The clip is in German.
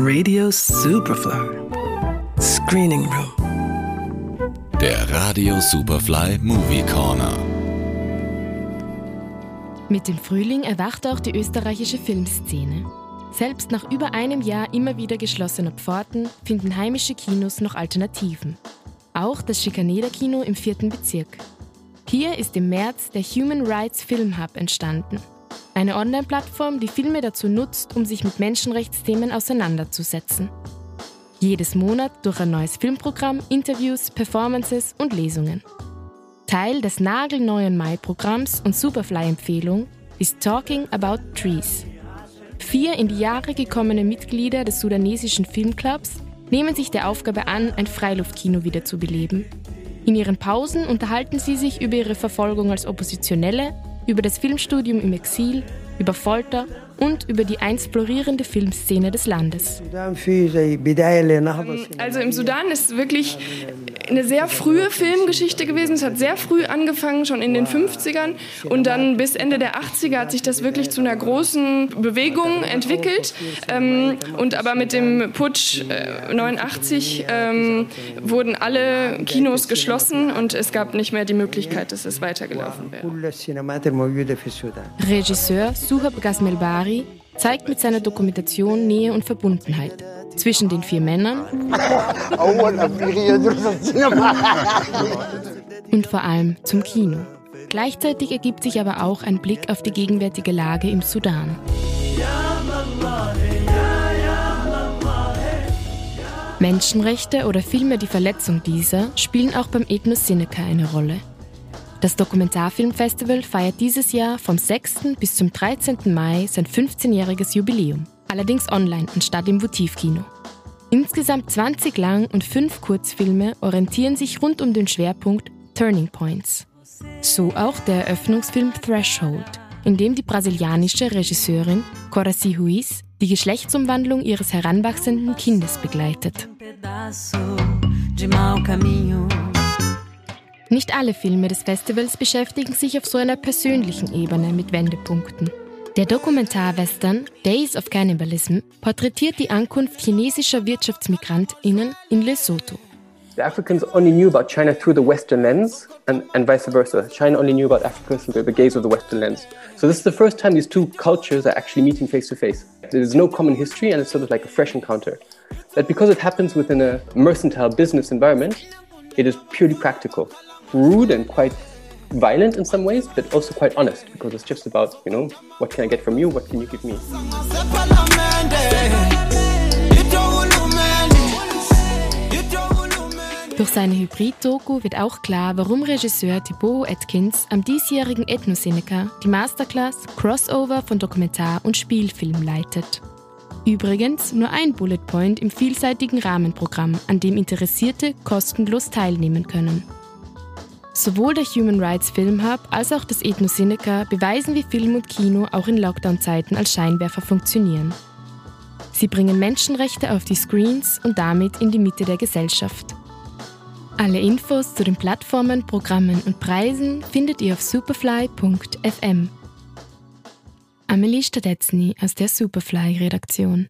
Radio Superfly. Screening Room. Der Radio Superfly Movie Corner. Mit dem Frühling erwacht auch die österreichische Filmszene. Selbst nach über einem Jahr immer wieder geschlossener Pforten finden heimische Kinos noch Alternativen. Auch das Schikaneder Kino im vierten Bezirk. Hier ist im März der Human Rights Film Hub entstanden. Eine Online-Plattform, die Filme dazu nutzt, um sich mit Menschenrechtsthemen auseinanderzusetzen. Jedes Monat durch ein neues Filmprogramm, Interviews, Performances und Lesungen. Teil des nagelneuen Mai-Programms und Superfly-Empfehlung ist Talking About Trees. Vier in die Jahre gekommene Mitglieder des sudanesischen Filmclubs nehmen sich der Aufgabe an, ein Freiluftkino wiederzubeleben. In ihren Pausen unterhalten sie sich über ihre Verfolgung als Oppositionelle, über das Filmstudium im Exil, über Folter und über die einst florierende Filmszene des Landes. Also im Sudan ist wirklich eine sehr frühe Filmgeschichte gewesen. Es hat sehr früh angefangen, schon in den 50ern. Und dann bis Ende der 80er hat sich das wirklich zu einer großen Bewegung entwickelt. Ähm, und aber mit dem Putsch äh, 89 ähm, wurden alle Kinos geschlossen und es gab nicht mehr die Möglichkeit, dass es weitergelaufen wäre. Regisseur Suhab Gasmelbari zeigt mit seiner Dokumentation Nähe und Verbundenheit zwischen den vier Männern und vor allem zum Kino. Gleichzeitig ergibt sich aber auch ein Blick auf die gegenwärtige Lage im Sudan. Menschenrechte oder vielmehr die Verletzung dieser spielen auch beim Ethnos Seneca eine Rolle. Das Dokumentarfilmfestival feiert dieses Jahr vom 6. bis zum 13. Mai sein 15-jähriges Jubiläum. Allerdings online anstatt im Votivkino. Insgesamt 20 Lang- und 5 Kurzfilme orientieren sich rund um den Schwerpunkt Turning Points. So auch der Eröffnungsfilm Threshold, in dem die brasilianische Regisseurin Coraci Ruiz die Geschlechtsumwandlung ihres heranwachsenden Kindes begleitet. Nicht alle Filme des Festivals beschäftigen sich auf so einer persönlichen Ebene mit Wendepunkten. Der Dokumentarwestern Days of Cannibalism porträtiert die Ankunft chinesischer WirtschaftsmigrantInnen in Lesotho. The Africans only knew about China through the Western lens and, and vice versa. China only knew about Africa through the gaze of the Western lens. So this is the first time these two cultures are actually meeting face to face. There's no common history and it's sort of like a fresh encounter. That because it happens within a mercantile business environment, it is purely practical. Rude and quite violent in some ways, but also quite honest because it's just about, you know, what can I get from you, what can you give me? Durch seine Hybrid-Doku wird auch klar, warum Regisseur Thibaut Atkins am diesjährigen Ethnoseneca die Masterclass Crossover von Dokumentar- und Spielfilm leitet. Übrigens nur ein Bullet Point im vielseitigen Rahmenprogramm, an dem Interessierte kostenlos teilnehmen können. Sowohl der Human Rights Film Hub als auch das Ethnoseneca beweisen, wie Film und Kino auch in Lockdown-Zeiten als Scheinwerfer funktionieren. Sie bringen Menschenrechte auf die Screens und damit in die Mitte der Gesellschaft. Alle Infos zu den Plattformen, Programmen und Preisen findet ihr auf superfly.fm. Amelie Stadetzny aus der Superfly-Redaktion.